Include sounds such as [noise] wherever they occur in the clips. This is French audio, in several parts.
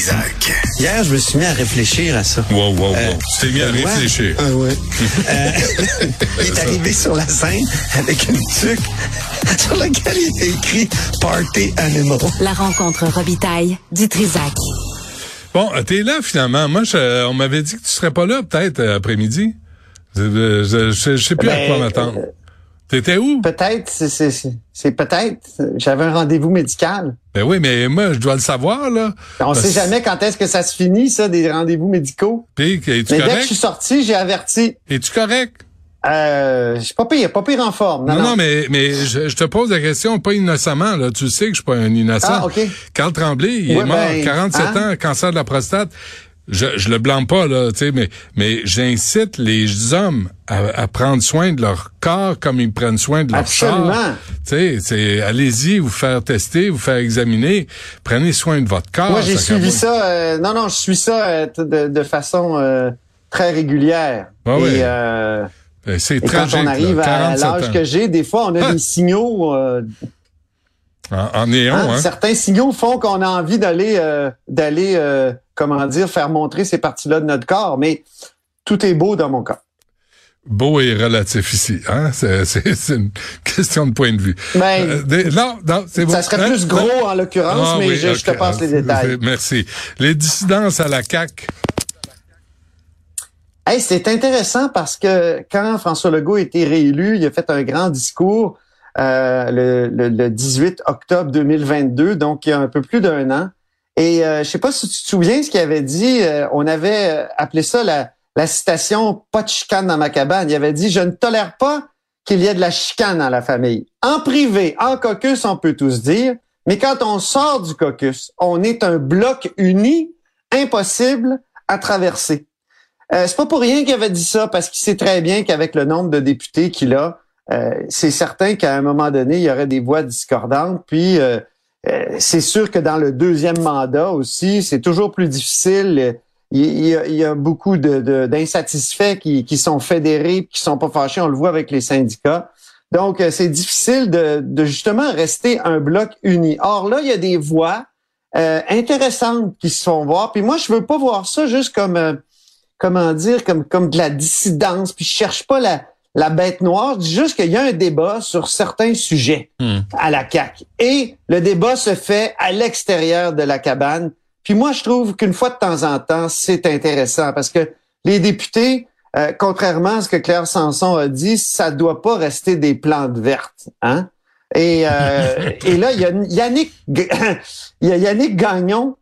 Trisac. Hier, je me suis mis à réfléchir à ça. Wow, wow, wow. Euh, tu t'es mis à réfléchir. Ah ouais. [laughs] Euh, [laughs] il est arrivé sur la scène avec une tuque [laughs] sur laquelle il était écrit Party Animal. La rencontre Robitaille du Trisac. Bon, euh, t'es là finalement. Moi, je- on m'avait dit que tu serais pas là peut-être euh, après-midi. Je, je, je- je sais plus à Ben, quoi m'attendre. euh, T'étais où? Peut-être, c'est- c'est c'est- c'est peut-être. J'avais un rendez-vous médical. Ben oui, mais moi, je dois le savoir, là. On Parce- sait jamais quand est-ce que ça se finit, ça, des rendez-vous médicaux. Puis, Mais dès que je correct? suis sorti, j'ai averti. Es-tu correct? Euh, je suis pas pire, pas pire en forme. Non, Non, non. non, mais, mais je, je te pose la question, pas innocemment, là. Tu sais que je suis pas un innocent. Ah, OK. Carl Tremblay, il Ouais, est mort, ben, 47 hein? ans, cancer de la prostate. Je, je le blâme pas, là, tu sais, mais, mais j'incite les hommes à, à prendre soin de leur corps comme ils prennent soin de leur Absolument. Tu sais, c'est, allez-y, vous faire tester, vous faire examiner. Prenez soin de votre corps. Moi, j'ai suivi ça. euh, non, non, je suis ça euh, de, de façon euh, très régulière. Ah et oui. euh, Euh, C'est et quand tragique, on arrive là, à 47 l'âge que j'ai, des fois, on a Ah. [laughs] des signaux. euh, En, en néon, hein, hein. Certains signaux font qu'on a envie d'aller, euh, d'aller, euh, comment dire, faire montrer ces parties-là de notre corps. Mais tout est beau dans mon corps. Beau et relatif ici, hein? C'est, une question de point de vue. Ben, Euh, non, non, c'est bon. ça serait Hein? plus gros en l'occurrence, Ah mais oui, je, je te passe les détails. Merci. Les dissidences à la CAQ. Hey, c'est intéressant parce que quand François Legault a été réélu, il a fait un grand discours euh, le, le- le 18 octobre 2022, donc il y a un peu plus d'un an. Et euh, je sais pas si tu te souviens ce qu'il avait dit. euh, on avait euh, appelé ça la, la citation « pas de chicane dans ma cabane ». Il avait dit « Je ne tolère pas qu'il y ait de la chicane dans la famille. En privé, en caucus, on peut tous dire, mais quand on sort du caucus, on est un bloc uni, impossible à traverser. » Euh, c'est pas pour rien qu'il avait dit ça, parce qu'il sait très bien qu'avec le nombre de députés qu'il a, euh, c'est certain qu'à un moment donné, il y aurait des voix discordantes. Puis euh, c'est sûr que dans le deuxième mandat aussi, c'est toujours plus difficile. Il, y, a, beaucoup d'insatisfaits qui, sont fédérés, qui sont pas fâchés. On le voit avec les syndicats. Donc, euh, c'est difficile de, justement rester un bloc uni. Or là, il y a des voix euh, intéressantes qui se font voir. Puis moi, je veux pas voir ça juste comme euh, comment dire, comme, comme de la dissidence, puis je cherche pas la, la bête noire, dis juste qu'il y a un débat sur certains sujets Hmm. à la CAQ. Et le débat se fait à l'extérieur de la cabane. Puis moi, je trouve qu'une fois de temps en temps, c'est intéressant parce que les députés, euh, contrairement à ce que Claire Sanson a dit, ça doit pas rester des plantes vertes. Hein? Et, euh, [laughs] et là, il y a Yannick, [laughs] il y a Yannick Gagnon,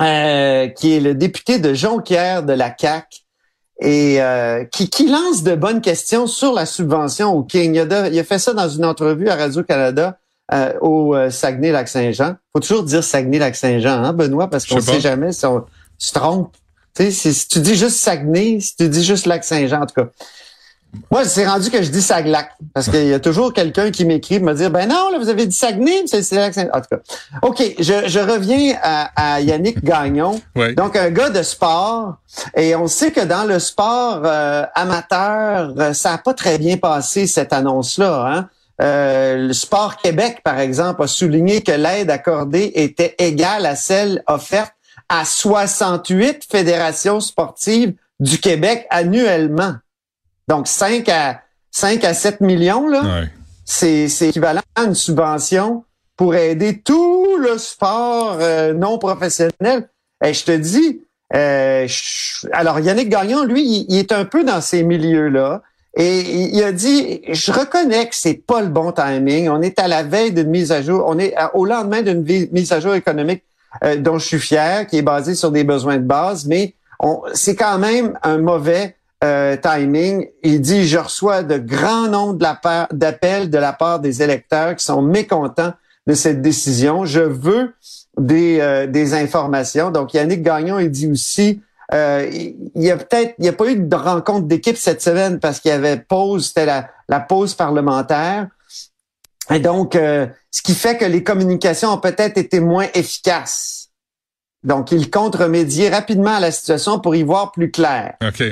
euh, qui est le député de Jonquière de la CAC et euh, qui, qui lance de bonnes questions sur la subvention au King. Il a, de- il a fait ça dans une entrevue à Radio-Canada euh, au euh, Saguenay-Lac-Saint-Jean. faut toujours dire Saguenay-Lac-Saint-Jean, hein, Benoît, parce qu'on sais sait jamais si on se trompe. Si, si tu dis juste Saguenay, si tu dis juste Lac-Saint-Jean, en tout cas. Moi, c'est rendu que je dis Saglac. Parce qu'il y a toujours quelqu'un qui m'écrit me dire, ben non, là, vous avez dit Saguenay, mais c'est Lac-Saint-Jean. En tout cas. OK, je, je reviens à, à Yannick Gagnon. Oui. Donc, un gars de sport. Et on sait que dans le sport euh, amateur, euh, ça n'a pas très bien passé, cette annonce-là. Hein? Euh, le Sport Québec, par exemple, a souligné que l'aide accordée était égale à celle offerte à 68 fédérations sportives du Québec annuellement. Donc, 5 à, 5 à 7 millions, là Ouais. c'est c'est équivalent à une subvention pour aider tout le sport euh, non professionnel. Et je te dis, euh, je- alors Yannick Gagnon, lui, il, il est un peu dans ces milieux-là. Et il, il a dit, je reconnais que c'est pas le bon timing. On est à la veille d'une mise à jour. On est à- au lendemain d'une mise à jour économique euh, dont je suis fier, qui est basée sur des besoins de base, mais on- c'est quand même un mauvais euh, timing. Il dit, je reçois de grands nombres d'appels de la part des électeurs qui sont mécontents de cette décision. Je veux des, euh, des informations. Donc, Yannick Gagnon, il dit aussi, euh, il il y a peut-être, il n'y a pas eu de rencontre d'équipe cette semaine parce qu'il y avait pause, c'était la, la pause parlementaire. Et donc, euh, ce qui fait que les communications ont peut-être été moins efficaces. Donc, il compte remédier rapidement à la situation pour y voir plus clair. OK.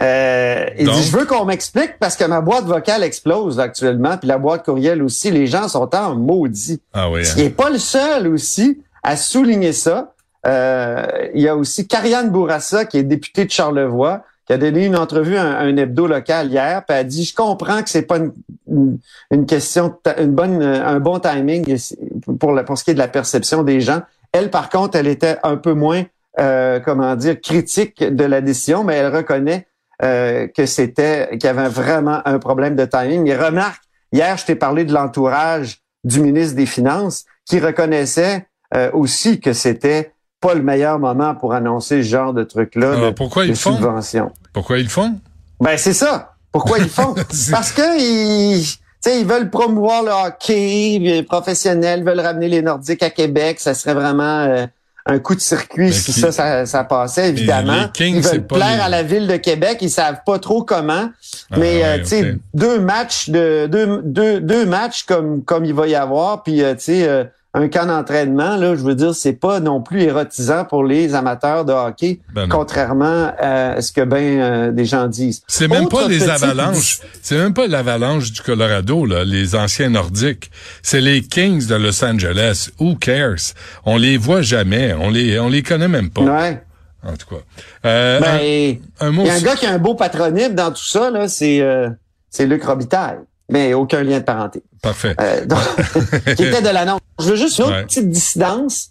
Euh, il Donc? dit, je veux qu'on m'explique parce que ma boîte vocale explose actuellement, puis la boîte courriel aussi. Les gens sont en maudit. Ah oui. Il hein. n'est pas le seul aussi à souligner ça. Euh, il y a aussi Karianne Bourassa, qui est députée de Charlevoix, qui a donné une entrevue à un, hebdo local hier, puis a dit je comprends que c'est pas une, une, question une bonne un bon timing pour la, pour ce qui est de la perception des gens. Elle par contre, elle était un peu moins euh, comment dire critique de la décision, mais elle reconnaît euh, que c'était qu'il y avait vraiment un problème de timing. Et remarque, hier je t'ai parlé de l'entourage du ministre des Finances qui reconnaissait euh, aussi que c'était pas le meilleur moment pour annoncer ce genre de truc-là de, pourquoi ils font? Pourquoi ils font? Ben c'est ça. Pourquoi ils font? [laughs] Parce que ils, ils veulent promouvoir le hockey les professionnels, veulent ramener les Nordiques à Québec. Ça serait vraiment euh, un coup de circuit si ça, ça, ça, passait, évidemment. ils veulent plaire à la ville de Québec. Ils savent pas trop comment. Ah, mais euh, tu sais, deux matchs de deux, deux, deux matchs comme comme il va y avoir, puis euh, tu sais un camp d'entraînement, là, je veux dire, c'est pas non plus érotisant pour les amateurs de hockey, ben contrairement à ce que ben euh, des gens disent. C'est même pas les avalanches, c'est même pas l'avalanche du Colorado, là, les anciens nordiques. C'est les Kings de Los Angeles. Who cares? On les voit jamais, on les, on les connaît même pas. Ouais. En tout cas. Euh, ben, il y a un gars qui a un beau patronyme dans tout ça, là, c'est euh, c'est Luc Robitaille mais aucun lien de parenté. Parfait. Euh, donc, [laughs] qui était de l'annonce. Je veux juste une autre petite dissidence.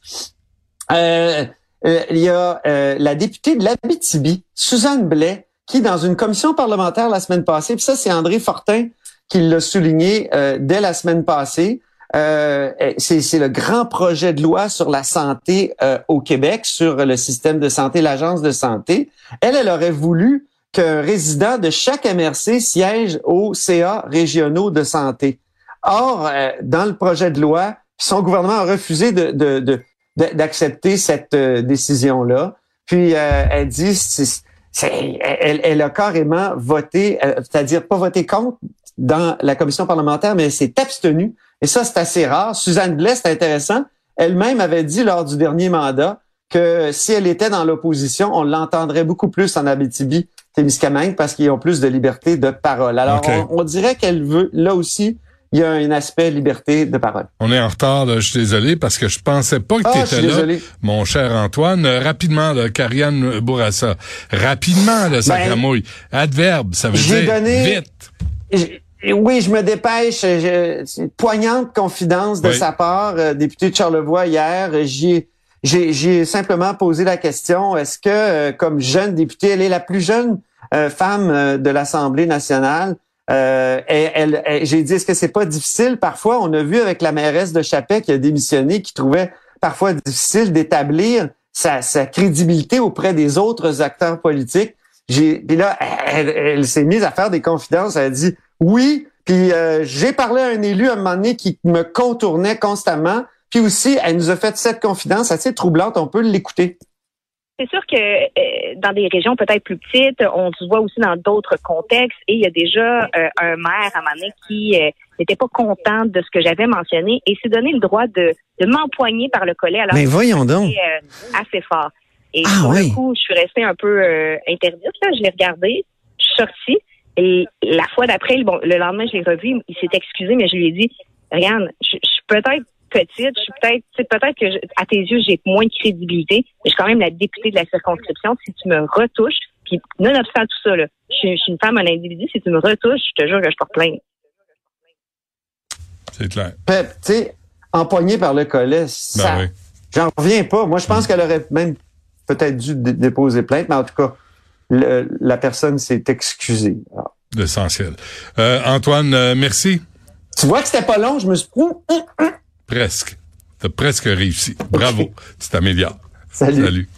Euh, euh, il y a la députée de l'Abitibi, Suzanne Blais, qui, dans une commission parlementaire la semaine passée, puis ça, c'est André Fortin qui l'a souligné dès la semaine passée, c'est le grand projet de loi sur la santé au Québec, sur le système de santé, l'agence de santé. Elle, elle aurait voulu qu'un résident de chaque MRC siège aux CA régionaux de santé. Or, euh, dans le projet de loi, son gouvernement a refusé de, d'accepter cette euh, décision-là. Puis euh, elle dit, elle, elle, a carrément voté, c'est-à-dire pas voté contre dans la commission parlementaire, mais elle s'est abstenue. Et ça, c'est assez rare. Suzanne Blais, c'est intéressant. Elle-même avait dit lors du dernier mandat que si elle était dans l'opposition, on l'entendrait beaucoup plus en Abitibi Témiscamingue parce qu'ils ont plus de liberté de parole. Alors, on, dirait qu'elle veut, là aussi, il y a un aspect liberté de parole. On est en retard, je suis désolé, parce que je pensais pas que ah, tu étais là, mon cher Antoine. Euh, rapidement, là, Karianne Bourassa. Rapidement, là, ça ben, Adverbe, ça veut dire donné, vite. Oui, je me dépêche. Je, poignante confidence de sa part, euh, député de Charlevoix hier. J'ai j'ai simplement posé la question, est-ce que, euh, comme jeune députée, elle est la plus jeune femme euh, de l'Assemblée nationale. Euh, elle, J'ai dit, est-ce que c'est pas difficile? Parfois, on a vu avec la mairesse de Chapet qui a démissionné, qui trouvait parfois difficile d'établir sa, crédibilité auprès des autres acteurs politiques. Puis là, elle, s'est mise à faire des confidences. Elle a dit oui. Puis j'ai parlé à un élu à un moment donné qui me contournait constamment. Puis aussi, elle nous a fait cette confidence assez troublante. On peut l'écouter. C'est sûr que euh, dans des régions peut-être plus petites, on se voit aussi dans d'autres contextes et il y a déjà euh, un maire à Mané qui euh, n'était pas content de ce que j'avais mentionné et s'est donné le droit de, de m'empoigner par le collet alors Mais voyons donc. assez fort. Et ah, pour le coup, je suis restée un peu interdite là, je l'ai regardé, je suis sortie et la fois d'après, bon, le lendemain, je l'ai revu, il s'est excusé mais je lui ai dit regarde, je, je suis peut-être petite, je suis peut-être, peut-être que à tes yeux, j'ai moins de crédibilité, mais je suis quand même la députée de la circonscription. Si tu me retouches, puis nonobstant tout ça, là, je, suis une femme, un individu, si tu me retouches, je te jure que je porte plainte. C'est clair. Pep, tu sais, empoigné par le collet, ben ça, j'en reviens pas. Moi, je pense mm. qu'elle aurait même peut-être dû déposer plainte, mais en tout cas, la personne s'est excusée. L'essentiel. Euh, Antoine, euh, merci. Tu vois que c'était pas long, je me suis... Presque. T'as presque réussi. Bravo. Tu t'améliores. Salut. Salut.